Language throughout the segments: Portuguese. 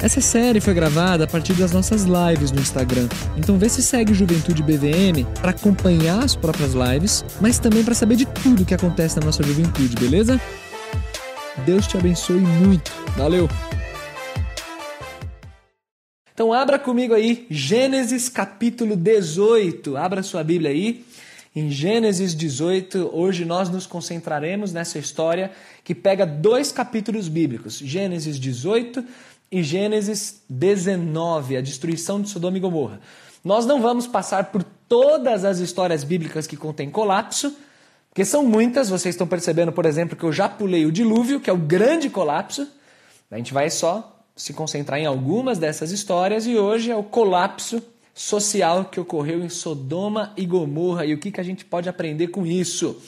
Essa série foi gravada a partir das nossas lives no Instagram. Então vê se segue Juventude BVM para acompanhar as próprias lives, mas também para saber de tudo que acontece na nossa juventude, beleza? Deus te abençoe muito. Valeu. Então abra comigo aí Gênesis capítulo 18. Abra sua Bíblia aí. Em Gênesis 18, hoje nós nos concentraremos nessa história que pega dois capítulos bíblicos, Gênesis 18 e Gênesis 19, a destruição de Sodoma e Gomorra. Nós não vamos passar por todas as histórias bíblicas que contêm colapso, porque são muitas, vocês estão percebendo, por exemplo, que eu já pulei o dilúvio, que é o grande colapso. A gente vai só se concentrar em algumas dessas histórias e hoje é o colapso social que ocorreu em Sodoma e Gomorra e o que, que a gente pode aprender com isso.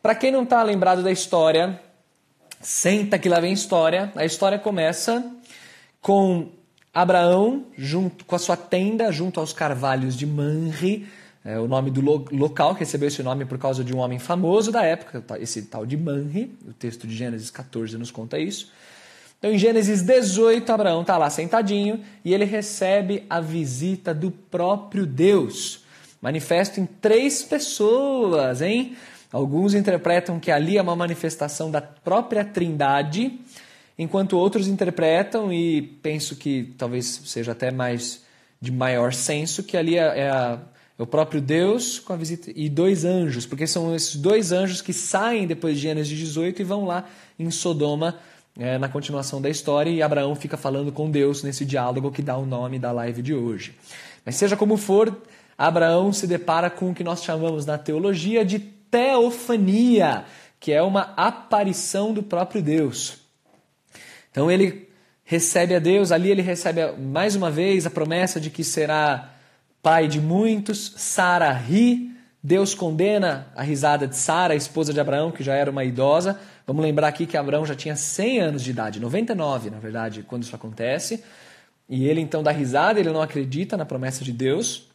Para quem não está lembrado da história, senta que lá vem história. A história começa com Abraão junto com a sua tenda junto aos carvalhos de Manre, é o nome do lo local que recebeu esse nome por causa de um homem famoso da época, esse tal de Manre. O texto de Gênesis 14 nos conta isso. Então, em Gênesis 18, Abraão está lá sentadinho e ele recebe a visita do próprio Deus. Manifesto em três pessoas, hein? Alguns interpretam que ali é uma manifestação da própria Trindade enquanto outros interpretam, e penso que talvez seja até mais de maior senso, que ali é, é, a, é, o próprio Deus com a visita e dois anjos, porque são esses dois anjos que saem depois de Gênesis 18 e vão lá em Sodoma é, na continuação da história, e Abraão fica falando com Deus nesse diálogo que dá o nome da live de hoje. Mas seja como for, Abraão se depara com o que nós chamamos na teologia de teofania, que é uma aparição do próprio Deus. Então ele recebe a Deus, ali ele recebe mais uma vez a promessa de que será pai de muitos. Sara ri, Deus condena a risada de Sara, a esposa de Abraão, que já era uma idosa. Vamos lembrar aqui que Abraão já tinha 100 anos de idade, 99 na verdade, quando isso acontece. E ele então dá risada, ele não acredita na promessa de Deus.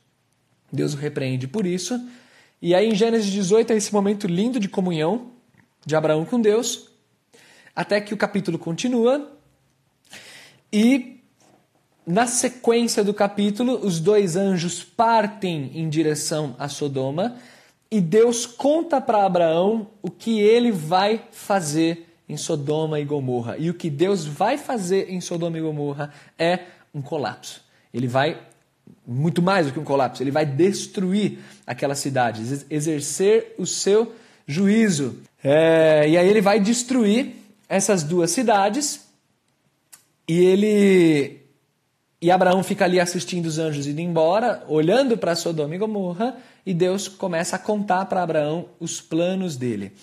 Deus o repreende por isso. E aí em Gênesis 18 é esse momento lindo de comunhão de Abraão com Deus. Até que o capítulo continua e na sequência do capítulo, os dois anjos partem em direção a Sodoma e Deus conta para Abraão o que ele vai fazer em Sodoma e Gomorra. E o que Deus vai fazer em Sodoma e Gomorra é um colapso. Ele vai muito mais do que um colapso, ele vai destruir aquela cidade, exercer o seu juízo. É, e aí ele vai destruir essas duas cidades e ele e Abraão fica ali assistindo os anjos indo embora, olhando para Sodoma e Gomorra, e Deus começa a contar para Abraão os planos dele.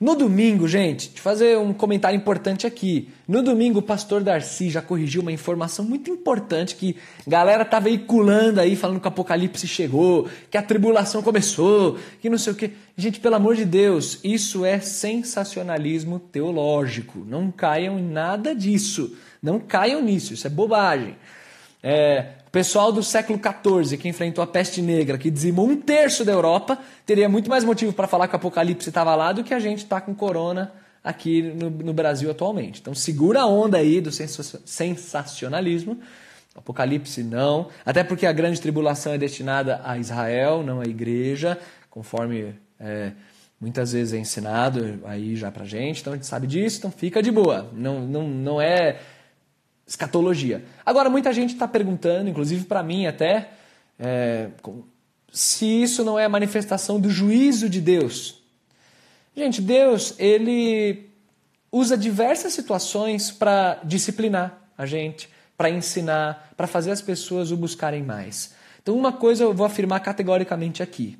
No domingo, gente, de fazer um comentário importante aqui. No domingo, o pastor Darcy já corrigiu uma informação muito importante que a galera tá veiculando aí, falando que o apocalipse chegou, que a tribulação começou, que não sei o quê. Gente, pelo amor de Deus, isso é sensacionalismo teológico. Não caiam em nada disso. Não caiam nisso, isso é bobagem. É, pessoal do século XIV que enfrentou a peste negra, que dizimou um terço da Europa, teria muito mais motivo para falar que o apocalipse estava lá do que a gente está com corona aqui no, no, Brasil atualmente. Então segura a onda aí do sensacionalismo. Apocalipse não, até porque a grande tribulação é destinada a Israel, não à igreja, conforme é, muitas vezes é ensinado aí já pra gente, então a gente sabe disso, então fica de boa. Não, não, não é escatologia. Agora, muita gente está perguntando, inclusive para mim até, é, se isso não é a manifestação do juízo de Deus. Gente, Deus, ele usa diversas situações para disciplinar a gente, para ensinar, para fazer as pessoas o buscarem mais. Então, uma coisa eu vou afirmar categoricamente aqui.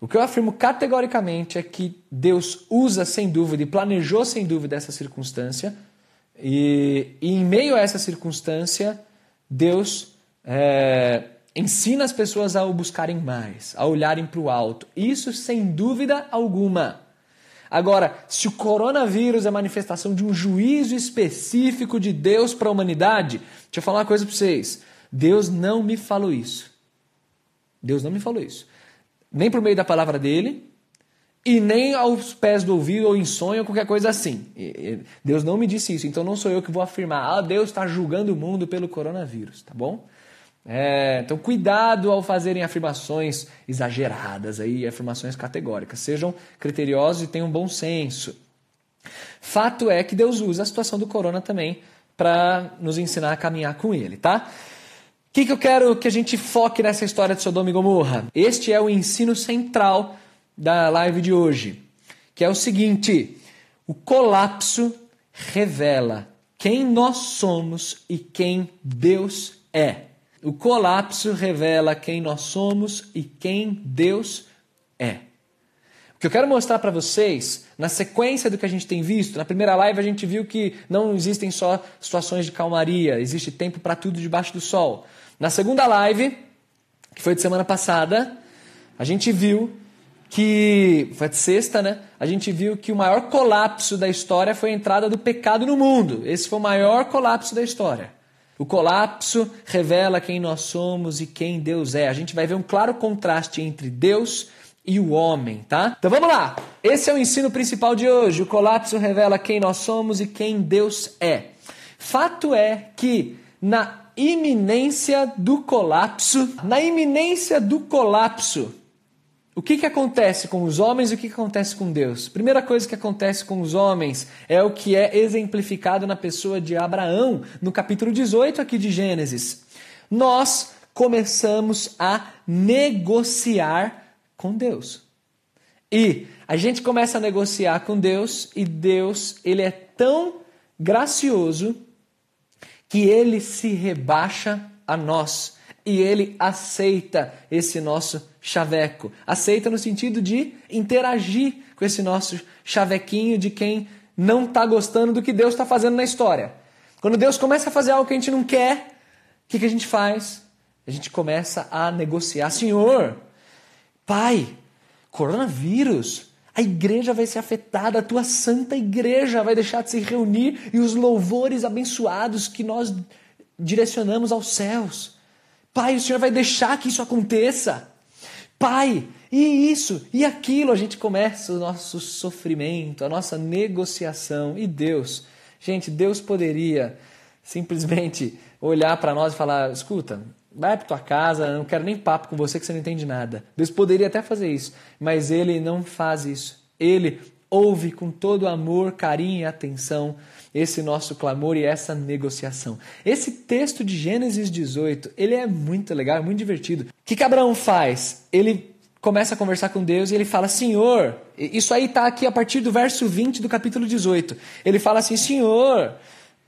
O que eu afirmo categoricamente é que Deus usa sem dúvida e planejou sem dúvida essa circunstância e, e, em meio a essa circunstância, Deus é, ensina as pessoas a o buscarem mais, a olharem para o alto. Isso sem dúvida alguma. Agora, se o coronavírus é manifestação de um juízo específico de Deus para a humanidade, deixa eu falar uma coisa para vocês. Deus não me falou isso. Deus não me falou isso. Nem por meio da palavra dele, e nem aos pés do ouvido ou em sonho ou qualquer coisa assim. Deus não me disse isso, então não sou eu que vou afirmar, ah, Deus está julgando o mundo pelo coronavírus, tá bom? É, então, cuidado ao fazerem afirmações exageradas, aí, afirmações categóricas. Sejam criteriosos e tenham bom senso. Fato é que Deus usa a situação do corona também para nos ensinar a caminhar com ele, tá? O que, que eu quero que a gente foque nessa história de Sodoma e Gomorra? Este é o ensino central da live de hoje, que é o seguinte: o colapso revela quem nós somos e quem Deus é. O colapso revela quem nós somos e quem Deus é. O que eu quero mostrar para vocês, na sequência do que a gente tem visto, na primeira live a gente viu que não existem só situações de calmaria, existe tempo para tudo debaixo do sol. Na segunda live, que foi de semana passada, a gente viu que foi sexta, né? A gente viu que o maior colapso da história foi a entrada do pecado no mundo. Esse foi o maior colapso da história. O colapso revela quem nós somos e quem Deus é. A gente vai ver um claro contraste entre Deus e o homem, tá? Então vamos lá. Esse é o ensino principal de hoje. O colapso revela quem nós somos e quem Deus é. Fato é que na iminência do colapso, na iminência do colapso, o que, que acontece com os homens e o que, que acontece com Deus? Primeira coisa que acontece com os homens é o que é exemplificado na pessoa de Abraão, no capítulo 18 aqui de Gênesis. Nós começamos a negociar com Deus. E a gente começa a negociar com Deus e Deus, ele é tão gracioso que ele se rebaixa a nós e ele aceita esse nosso chaveco. Aceita no sentido de interagir com esse nosso chavequinho de quem não está gostando do que Deus está fazendo na história. Quando Deus começa a fazer algo que a gente não quer, o que, que a gente faz? A gente começa a negociar. Senhor, Pai, coronavírus, a igreja vai ser afetada, a tua santa igreja vai deixar de se reunir e os louvores abençoados que nós direcionamos aos céus. Pai, o Senhor vai deixar que isso aconteça. Pai, e isso, e aquilo, a gente começa o nosso sofrimento, a nossa negociação. E Deus, gente, Deus poderia simplesmente olhar para nós e falar: escuta, vai para tua casa, não quero nem papo com você que você não entende nada. Deus poderia até fazer isso, mas ele não faz isso. Ele ouve com todo amor, carinho e atenção esse nosso clamor e essa negociação. Esse texto de Gênesis 18, ele é muito legal, é muito divertido. O que, que Abraão faz? Ele começa a conversar com Deus e ele fala: Senhor, isso aí está aqui a partir do verso 20 do capítulo 18. Ele fala assim: Senhor,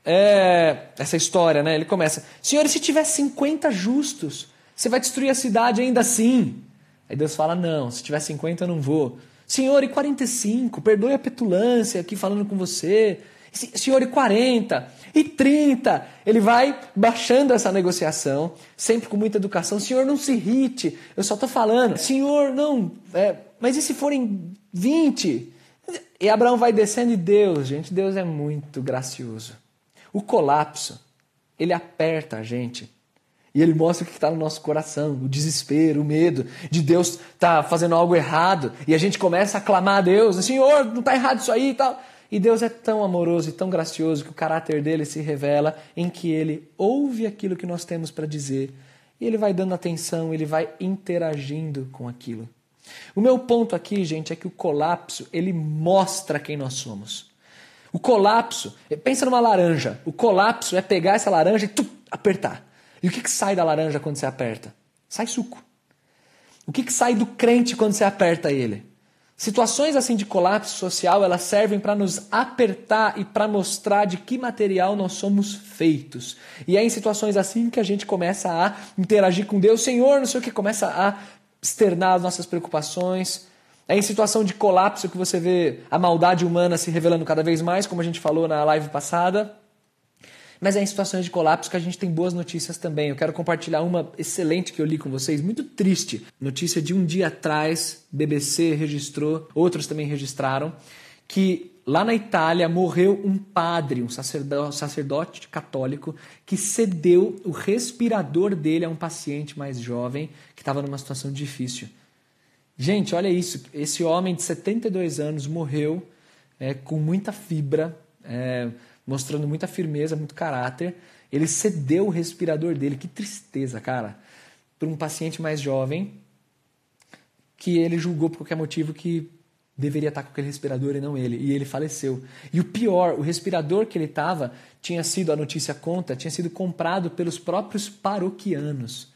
é... essa história, né? Ele começa: Senhor, e se tiver 50 justos, você vai destruir a cidade ainda assim? Aí Deus fala: Não, se tiver 50 eu não vou. Senhor, e 45? Perdoe a petulância aqui falando com você. Senhor, e 40? E 30? Ele vai baixando essa negociação, sempre com muita educação. Senhor, não se irrite, eu só estou falando. Senhor, não, é, mas e se forem 20? E Abraão vai descendo e Deus, gente, Deus é muito gracioso. O colapso, ele aperta a gente. E ele mostra o que está no nosso coração, o desespero, o medo de Deus tá fazendo algo errado. E a gente começa a clamar a Deus, Senhor, não está errado isso aí e tal. E Deus é tão amoroso e tão gracioso que o caráter dele se revela em que ele ouve aquilo que nós temos para dizer e ele vai dando atenção, ele vai interagindo com aquilo. O meu ponto aqui, gente, é que o colapso ele mostra quem nós somos. O colapso, pensa numa laranja. O colapso é pegar essa laranja e apertar. E o que, que sai da laranja quando você aperta? Sai suco. O que, que sai do crente quando você aperta ele? Situações assim de colapso social, elas servem para nos apertar e para mostrar de que material nós somos feitos. E é em situações assim que a gente começa a interagir com Deus, Senhor, não sei o que, começa a externar as nossas preocupações. É em situação de colapso que você vê a maldade humana se revelando cada vez mais, como a gente falou na live passada. Mas é em situações de colapso que a gente tem boas notícias também. Eu quero compartilhar uma excelente que eu li com vocês, muito triste. Notícia de um dia atrás, BBC registrou, outros também registraram, que lá na Itália morreu um padre, um sacerdote, sacerdote católico, que cedeu o respirador dele a um paciente mais jovem que estava numa situação difícil. Gente, olha isso. Esse homem de 72 anos morreu é, com muita fibra, é, mostrando muita firmeza, muito caráter. Ele cedeu o respirador dele. Que tristeza, cara. Para um paciente mais jovem que ele julgou por qualquer motivo que deveria estar com aquele respirador e não ele. E ele faleceu. E o pior, o respirador que ele estava tinha sido, a notícia conta, tinha sido comprado pelos próprios paroquianos.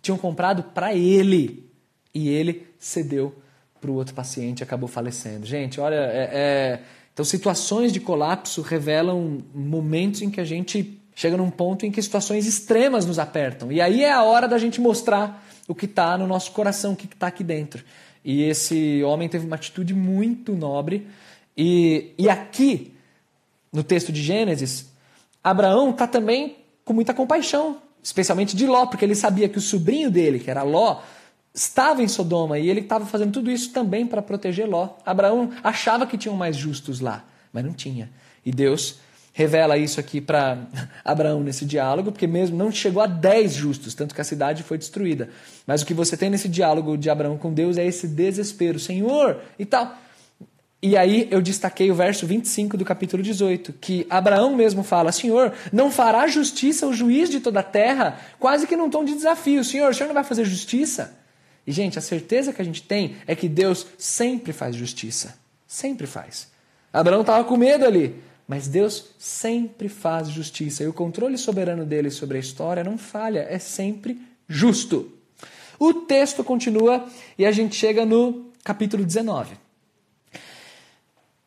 Tinham comprado para ele e ele cedeu para o outro paciente acabou falecendo. Gente, olha, é, é... então situações de colapso revelam momentos em que a gente chega num ponto em que situações extremas nos apertam. E aí é a hora da gente mostrar o que está no nosso coração, o que está aqui dentro. E esse homem teve uma atitude muito nobre. E, e aqui, no texto de Gênesis, Abraão está também com muita compaixão, especialmente de Ló, porque ele sabia que o sobrinho dele, que era Ló, estava em Sodoma e ele estava fazendo tudo isso também para proteger Ló. Abraão achava que tinham mais justos lá, mas não tinha. E Deus revela isso aqui para Abraão nesse diálogo, porque mesmo não chegou a 10 justos, tanto que a cidade foi destruída. Mas o que você tem nesse diálogo de Abraão com Deus é esse desespero, Senhor, e tal. E aí eu destaquei o verso 25 do capítulo 18, que Abraão mesmo fala: Senhor, não fará justiça o juiz de toda a terra? Quase que num tom de desafio. Senhor, o senhor não vai fazer justiça? E, gente, a certeza que a gente tem é que Deus sempre faz justiça. Sempre faz. Abraão estava com medo ali, mas Deus sempre faz justiça. E o controle soberano dele sobre a história não falha, é sempre justo. O texto continua e a gente chega no capítulo 19.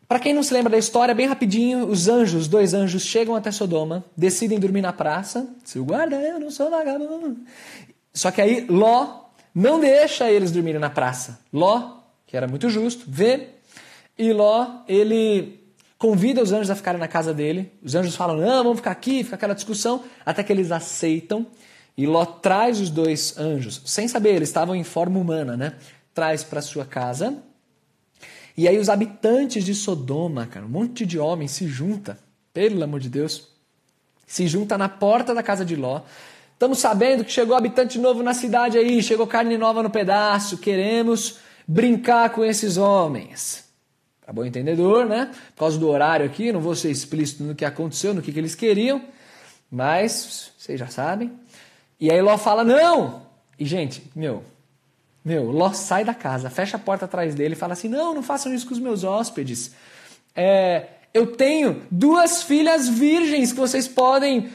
Para quem não se lembra da história, bem rapidinho, os anjos, dois anjos, chegam até Sodoma, decidem dormir na praça. Seu guarda, eu não sou vagabundo. Só que aí Ló não deixa eles dormirem na praça. Ló, que era muito justo, vê, e Ló, ele convida os anjos a ficarem na casa dele. Os anjos falam, não, vamos ficar aqui, fica aquela discussão, até que eles aceitam. E Ló traz os dois anjos, sem saber, eles estavam em forma humana, né? Traz para sua casa. E aí os habitantes de Sodoma, cara, um monte de homens se junta, pelo amor de Deus, se junta na porta da casa de Ló, Estamos sabendo que chegou habitante novo na cidade aí, chegou carne nova no pedaço, queremos brincar com esses homens. Tá bom entendedor, né? Por causa do horário aqui, não vou ser explícito no que aconteceu, no que, que eles queriam, mas vocês já sabem. E aí Ló fala: não! E gente, meu, meu, Ló sai da casa, fecha a porta atrás dele e fala assim: não, não façam isso com os meus hóspedes. É, eu tenho duas filhas virgens que vocês podem.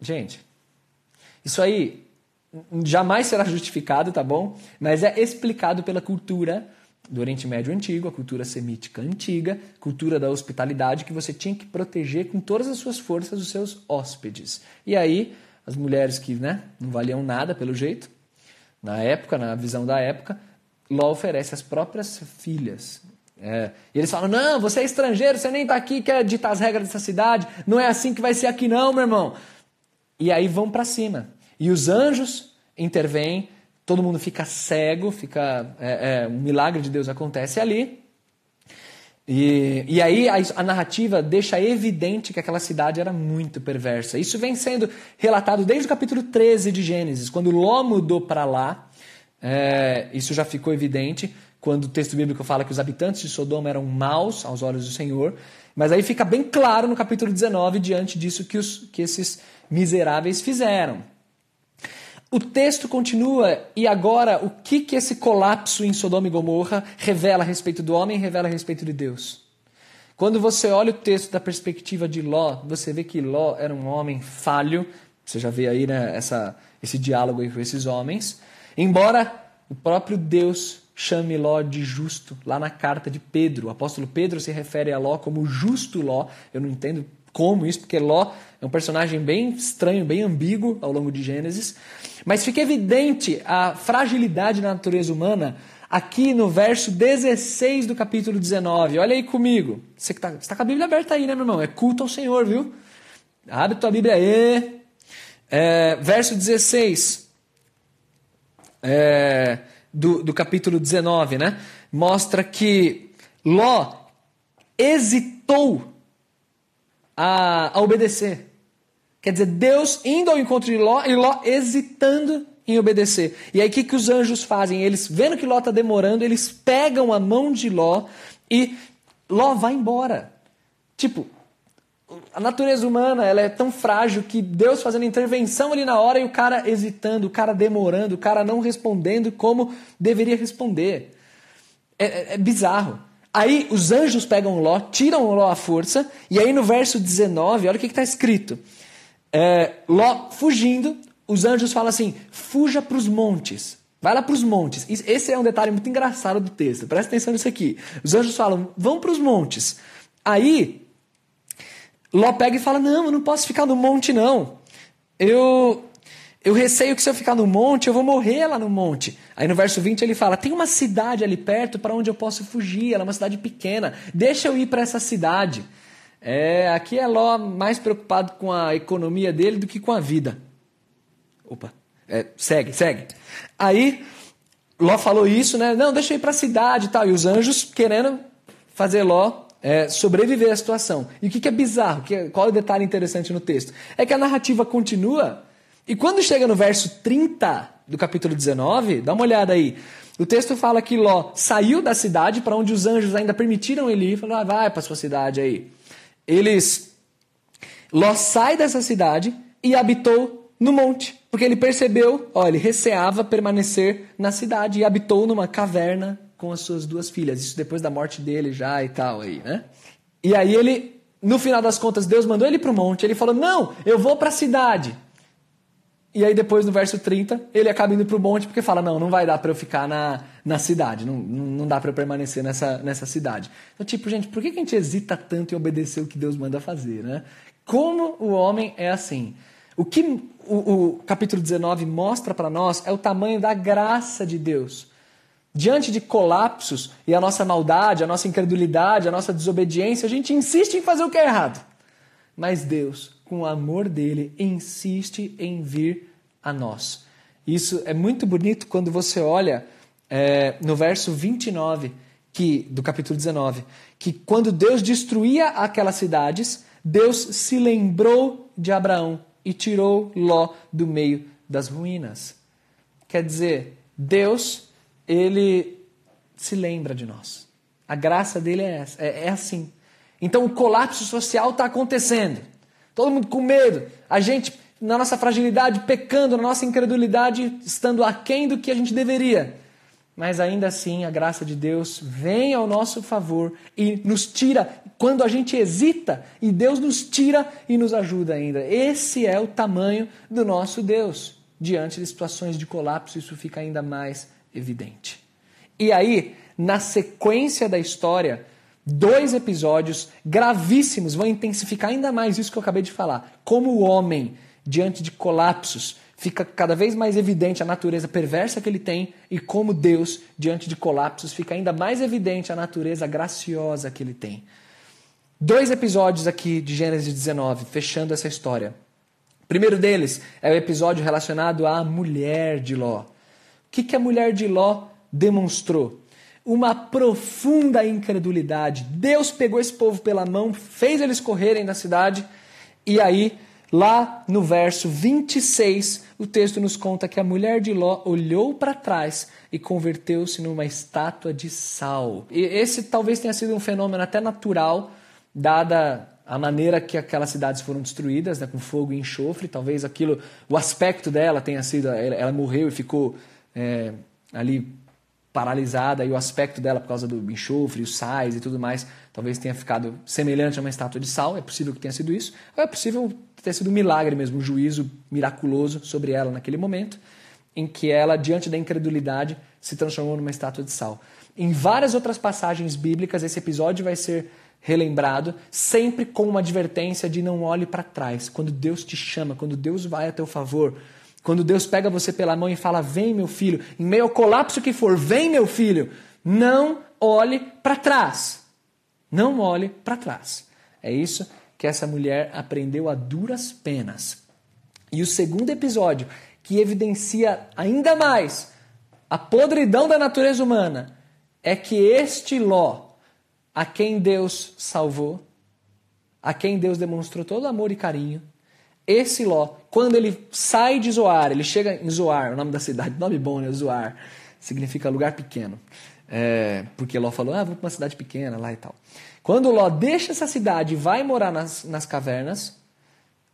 Gente, isso aí jamais será justificado, tá bom? Mas é explicado pela cultura do Oriente Médio antigo, a cultura semítica antiga, cultura da hospitalidade, que você tinha que proteger com todas as suas forças os seus hóspedes. E aí, as mulheres que né, não valiam nada pelo jeito, na época, na visão da época, Ló oferece as próprias filhas. É, e eles falam: não, você é estrangeiro, você nem está aqui, quer ditar as regras dessa cidade, não é assim que vai ser aqui, não, meu irmão. E aí vão para cima. E os anjos intervêm, todo mundo fica cego, fica é, é, um milagre de Deus acontece ali. E, e aí a, a, narrativa deixa evidente que aquela cidade era muito perversa. Isso vem sendo relatado desde o capítulo 13 de Gênesis, quando Ló mudou para lá. É, isso já ficou evidente quando o texto bíblico fala que os habitantes de Sodoma eram maus aos olhos do Senhor. Mas aí fica bem claro no capítulo 19, diante disso, que, os, que esses miseráveis fizeram. O texto continua, e agora o que, que esse colapso em Sodoma e Gomorra revela a respeito do homem e revela a respeito de Deus? Quando você olha o texto da perspectiva de Ló, você vê que Ló era um homem falho, você já vê aí né, essa, esse diálogo com esses homens, embora o próprio Deus chame Ló de justo, lá na carta de Pedro. O apóstolo Pedro se refere a Ló como justo Ló. Eu não entendo como isso, porque Ló é um personagem bem estranho, bem ambíguo ao longo de Gênesis. Mas fica evidente a fragilidade da natureza humana aqui no verso 16 do capítulo 19. Olha aí comigo. Você está tá com a Bíblia aberta aí, né, meu irmão? É culto ao Senhor, viu? Abre tua Bíblia aí. É, verso 16. É, do, do capítulo 19, né? Mostra que Ló hesitou a, a obedecer. Quer dizer, Deus indo ao encontro de Ló e Ló hesitando em obedecer. E aí o que, que os anjos fazem? Eles, vendo que Ló está demorando, eles pegam a mão de Ló e Ló vai embora. Tipo, a natureza humana ela é tão frágil que Deus fazendo intervenção ali na hora e o cara hesitando, o cara demorando, o cara não respondendo como deveria responder. É, é, é bizarro. Aí os anjos pegam Ló, tiram Ló à força, e aí no verso 19, olha o que está escrito. É, Ló fugindo, os anjos falam assim: fuja para os montes. Vai lá para os montes. Esse é um detalhe muito engraçado do texto. Presta atenção nisso aqui. Os anjos falam: vão para os montes. Aí, Ló pega e fala: não, eu não posso ficar no monte, não. Eu, eu receio que se eu ficar no monte, eu vou morrer lá no monte. Aí no verso 20 ele fala: tem uma cidade ali perto para onde eu posso fugir. Ela é uma cidade pequena. Deixa eu ir para essa cidade. É, aqui é Ló mais preocupado com a economia dele do que com a vida. Opa, é, segue, segue. Aí Ló falou isso, né? Não, deixa eu ir para a cidade e tal. E os anjos querendo fazer Ló é, sobreviver à situação. E o que, que é bizarro? Que, qual é o detalhe interessante no texto? É que a narrativa continua e quando chega no verso 30 do capítulo 19, dá uma olhada aí. O texto fala que Ló saiu da cidade para onde os anjos ainda permitiram ele ir, falou: ah, vai para sua cidade aí eles Ló sai dessa cidade e habitou no monte, porque ele percebeu, ó, ele receava permanecer na cidade e habitou numa caverna com as suas duas filhas. Isso depois da morte dele já e tal aí, né? E aí ele, no final das contas, Deus mandou ele para o monte. Ele falou: "Não, eu vou para a cidade". E aí depois no verso 30, ele acaba indo para o monte porque fala, não, não vai dar para eu ficar na, na cidade, não, não dá para permanecer nessa, nessa cidade. Então, tipo, gente, por que a gente hesita tanto em obedecer o que Deus manda fazer, né? Como o homem é assim? O que o, o capítulo 19 mostra para nós é o tamanho da graça de Deus. Diante de colapsos e a nossa maldade, a nossa incredulidade, a nossa desobediência, a gente insiste em fazer o que é errado. Mas Deus com o amor dele, insiste em vir a nós. Isso é muito bonito quando você olha é, no verso 29 que, do capítulo 19, que quando Deus destruía aquelas cidades, Deus se lembrou de Abraão e tirou Ló do meio das ruínas. Quer dizer, Deus, ele se lembra de nós. A graça dele é, essa, é, é assim. Então o colapso social está acontecendo. Todo mundo com medo. A gente, na nossa fragilidade, pecando, na nossa incredulidade, estando aquém do que a gente deveria. Mas ainda assim, a graça de Deus vem ao nosso favor e nos tira quando a gente hesita, e Deus nos tira e nos ajuda ainda. Esse é o tamanho do nosso Deus. Diante de situações de colapso, isso fica ainda mais evidente. E aí, na sequência da história, Dois episódios gravíssimos vão intensificar ainda mais isso que eu acabei de falar. Como o homem, diante de colapsos, fica cada vez mais evidente a natureza perversa que ele tem e como Deus, diante de colapsos, fica ainda mais evidente a natureza graciosa que ele tem. Dois episódios aqui de Gênesis 19, fechando essa história. O primeiro deles é o episódio relacionado à mulher de Ló. O que, que a mulher de Ló demonstrou? uma profunda incredulidade. Deus pegou esse povo pela mão, fez eles correrem da cidade, e aí, lá no verso 26, o texto nos conta que a mulher de Ló olhou para trás e converteu-se numa estátua de sal. E esse talvez tenha sido um fenômeno até natural, dada a maneira que aquelas cidades foram destruídas, né, com fogo e enxofre. Talvez aquilo, o aspecto dela tenha sido, ela, ela morreu e ficou é, ali paralisada e o aspecto dela por causa do enxofre, os sais e tudo mais, talvez tenha ficado semelhante a uma estátua de sal, é possível que tenha sido isso, ou é possível ter sido um milagre mesmo, um juízo miraculoso sobre ela naquele momento, em que ela, diante da incredulidade, se transformou numa estátua de sal. Em várias outras passagens bíblicas, esse episódio vai ser relembrado, sempre com uma advertência de não olhe para trás. Quando Deus te chama, quando Deus vai a teu favor, quando Deus pega você pela mão e fala: Vem, meu filho, em meio ao colapso que for, vem, meu filho, não olhe para trás. Não olhe para trás. É isso que essa mulher aprendeu a duras penas. E o segundo episódio, que evidencia ainda mais a podridão da natureza humana, é que este Ló, a quem Deus salvou, a quem Deus demonstrou todo amor e carinho, esse Ló, quando ele sai de Zoar, ele chega em Zoar, o nome da cidade, nome bom, né? Zoar, significa lugar pequeno. É, porque Ló falou, ah, vou para uma cidade pequena lá e tal. Quando Ló deixa essa cidade e vai morar nas, nas cavernas,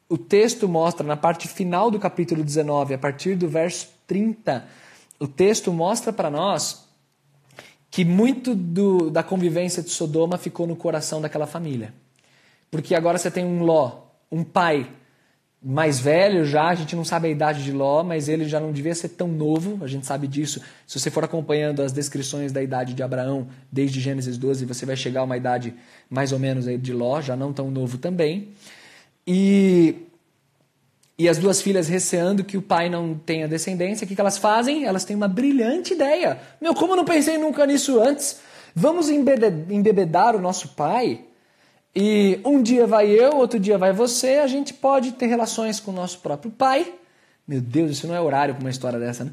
o texto mostra, na parte final do capítulo 19, a partir do verso 30, o texto mostra para nós que muito do, da convivência de Sodoma ficou no coração daquela família. Porque agora você tem um Ló, um pai mais velho já, a gente não sabe a idade de Ló, mas ele já não devia ser tão novo, a gente sabe disso. Se você for acompanhando as descrições da idade de Abraão, desde Gênesis 12, você vai chegar a uma idade mais ou menos aí de Ló, já não tão novo também. E, e as duas filhas receando que o pai não tenha descendência, o que, que elas fazem? Elas têm uma brilhante ideia. Meu, como eu não pensei nunca nisso antes? Vamos embebedar o nosso pai e um dia vai eu, outro dia vai você, a gente pode ter relações com o nosso próprio pai. Meu Deus, isso não é horário para uma história dessa, né?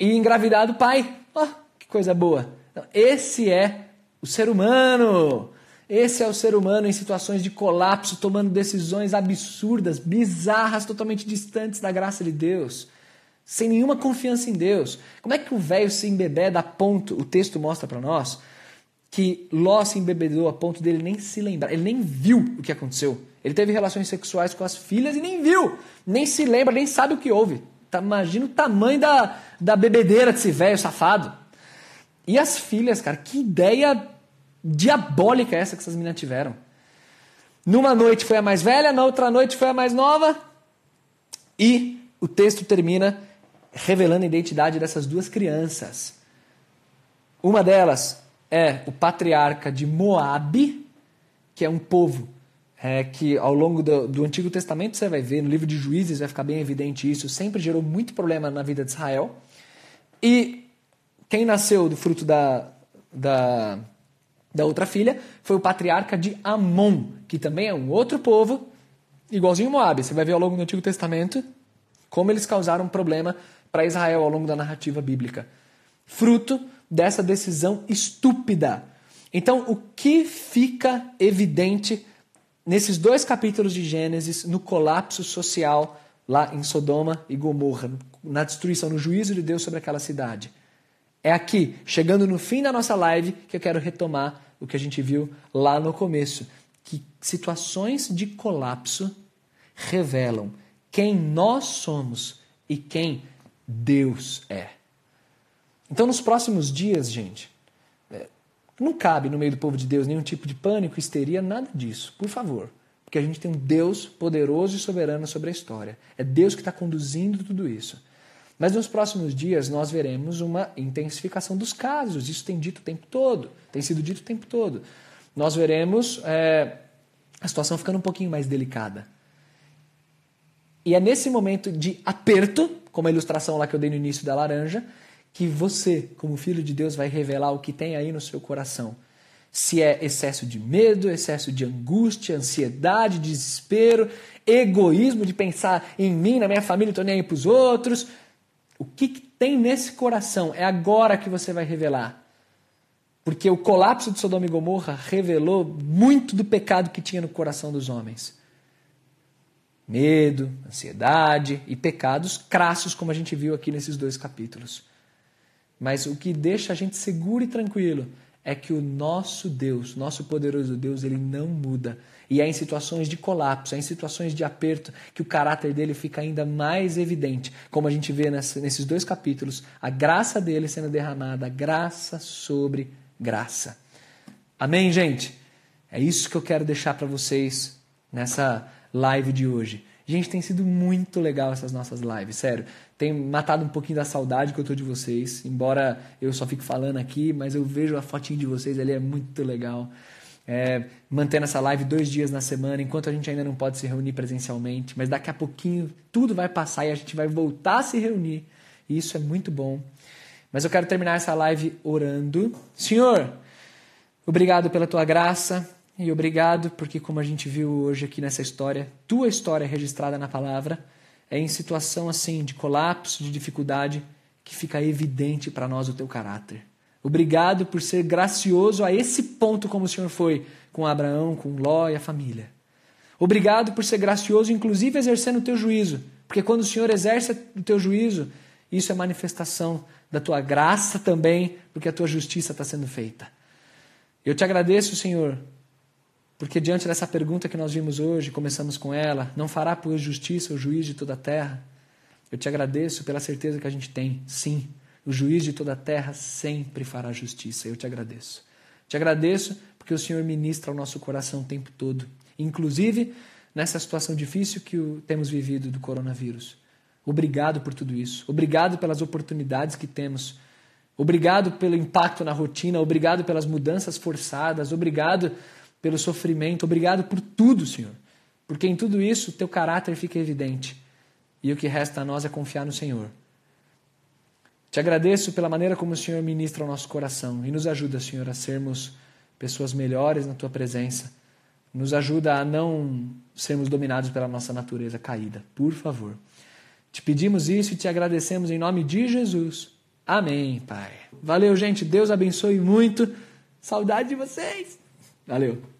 E engravidar do pai. Ó, oh, que coisa boa. Então, esse é o ser humano. Esse é o ser humano em situações de colapso, tomando decisões absurdas, bizarras, totalmente distantes da graça de Deus, sem nenhuma confiança em Deus. Como é que o velho se embebeda a ponto, o texto mostra para nós, que Ló se embebedou a ponto dele nem se lembrar, ele nem viu o que aconteceu. Ele teve relações sexuais com as filhas e nem viu, nem se lembra, nem sabe o que houve. Tá, imagina o tamanho da, da bebedeira desse velho safado. E as filhas, cara, que ideia diabólica é essa que essas meninas tiveram. Numa noite foi a mais velha, na outra noite foi a mais nova. E o texto termina revelando a identidade dessas duas crianças. Uma delas é o patriarca de Moabe, que é um povo é, que ao longo do, do, Antigo Testamento você vai ver, no livro de Juízes vai ficar bem evidente isso, sempre gerou muito problema na vida de Israel. E quem nasceu do fruto da, da, da outra filha foi o patriarca de Amon, que também é um outro povo, igualzinho Moab. Você vai ver ao longo do Antigo Testamento como eles causaram problema para Israel ao longo da narrativa bíblica. Fruto dessa decisão estúpida. Então, o que fica evidente nesses dois capítulos de Gênesis, no colapso social lá em Sodoma e Gomorra, na destruição, no juízo de Deus sobre aquela cidade? É aqui, chegando no fim da nossa live, que eu quero retomar o que a gente viu lá no começo. Que situações de colapso revelam quem nós somos e quem Deus é. Então, nos próximos dias, gente, é, não cabe no meio do povo de Deus nenhum tipo de pânico, histeria, nada disso. Por favor. Porque a gente tem um Deus poderoso e soberano sobre a história. É Deus que está conduzindo tudo isso. Mas nos próximos dias nós veremos uma intensificação dos casos. Isso tem dito o tempo todo, tem sido dito o tempo todo. Nós veremos é, a situação ficando um pouquinho mais delicada. E é nesse momento de aperto, como a ilustração lá que eu dei no início da laranja, que você, como filho de Deus, vai revelar o que tem aí no seu coração. Se é excesso de medo, excesso de angústia, ansiedade, desespero, egoísmo de pensar em mim, na minha família, estou nem aí para os outros. O que, que tem nesse coração? É agora que você vai revelar. Porque o colapso de Sodoma e Gomorra revelou muito do pecado que tinha no coração dos homens. Medo, ansiedade e pecados crassos, como a gente viu aqui nesses dois capítulos. Mas o que deixa a gente seguro e tranquilo é que o nosso Deus, nosso poderoso Deus, ele não muda. E é em situações de colapso, é em situações de aperto que o caráter dele fica ainda mais evidente. Como a gente vê nesses dois capítulos, a graça dele sendo derramada, graça sobre graça. Amém, gente? É isso que eu quero deixar para vocês nessa live de hoje. Gente, tem sido muito legal essas nossas lives, sério. Tem matado um pouquinho da saudade que eu tô de vocês, embora eu só fique falando aqui, mas eu vejo a fotinho de vocês ali, é muito legal. É, mantendo essa live dois dias na semana, enquanto a gente ainda não pode se reunir presencialmente, mas daqui a pouquinho tudo vai passar e a gente vai voltar a se reunir. E isso é muito bom. Mas eu quero terminar essa live orando. Senhor, obrigado pela tua graça, E obrigado porque, como a gente viu hoje aqui nessa história, tua história registrada na palavra é em situação assim de colapso, de dificuldade, que fica evidente para nós o teu caráter. Obrigado por ser gracioso a esse ponto, como o Senhor foi com Abraão, com Ló e a família. Obrigado por ser gracioso, inclusive exercendo o teu juízo, porque quando o Senhor exerce o teu juízo, isso é manifestação da tua graça também, porque a tua justiça está sendo feita. Eu te agradeço, Senhor, porque diante dessa pergunta que nós vimos hoje, começamos com ela, não fará por justiça o juiz de toda a terra? Eu te agradeço pela certeza que a gente tem. Sim, o juiz de toda a terra sempre fará justiça. Eu te agradeço. Te agradeço porque o Senhor ministra ao nosso coração o tempo todo, inclusive nessa situação difícil que temos vivido do coronavírus. Obrigado por tudo isso. Obrigado pelas oportunidades que temos. Obrigado pelo impacto na rotina. Obrigado pelas mudanças forçadas. Obrigado pelo sofrimento. Obrigado por tudo, Senhor. Porque em tudo isso, teu caráter fica evidente. E o que resta a nós é confiar no Senhor. Te agradeço pela maneira como o Senhor ministra o nosso coração e nos ajuda, Senhor, a sermos pessoas melhores na tua presença. Nos ajuda a não sermos dominados pela nossa natureza caída. Por favor. Te pedimos isso e te agradecemos em nome de Jesus. Amém, Pai. Valeu, gente. Deus abençoe muito. Saudade de vocês. Valeu.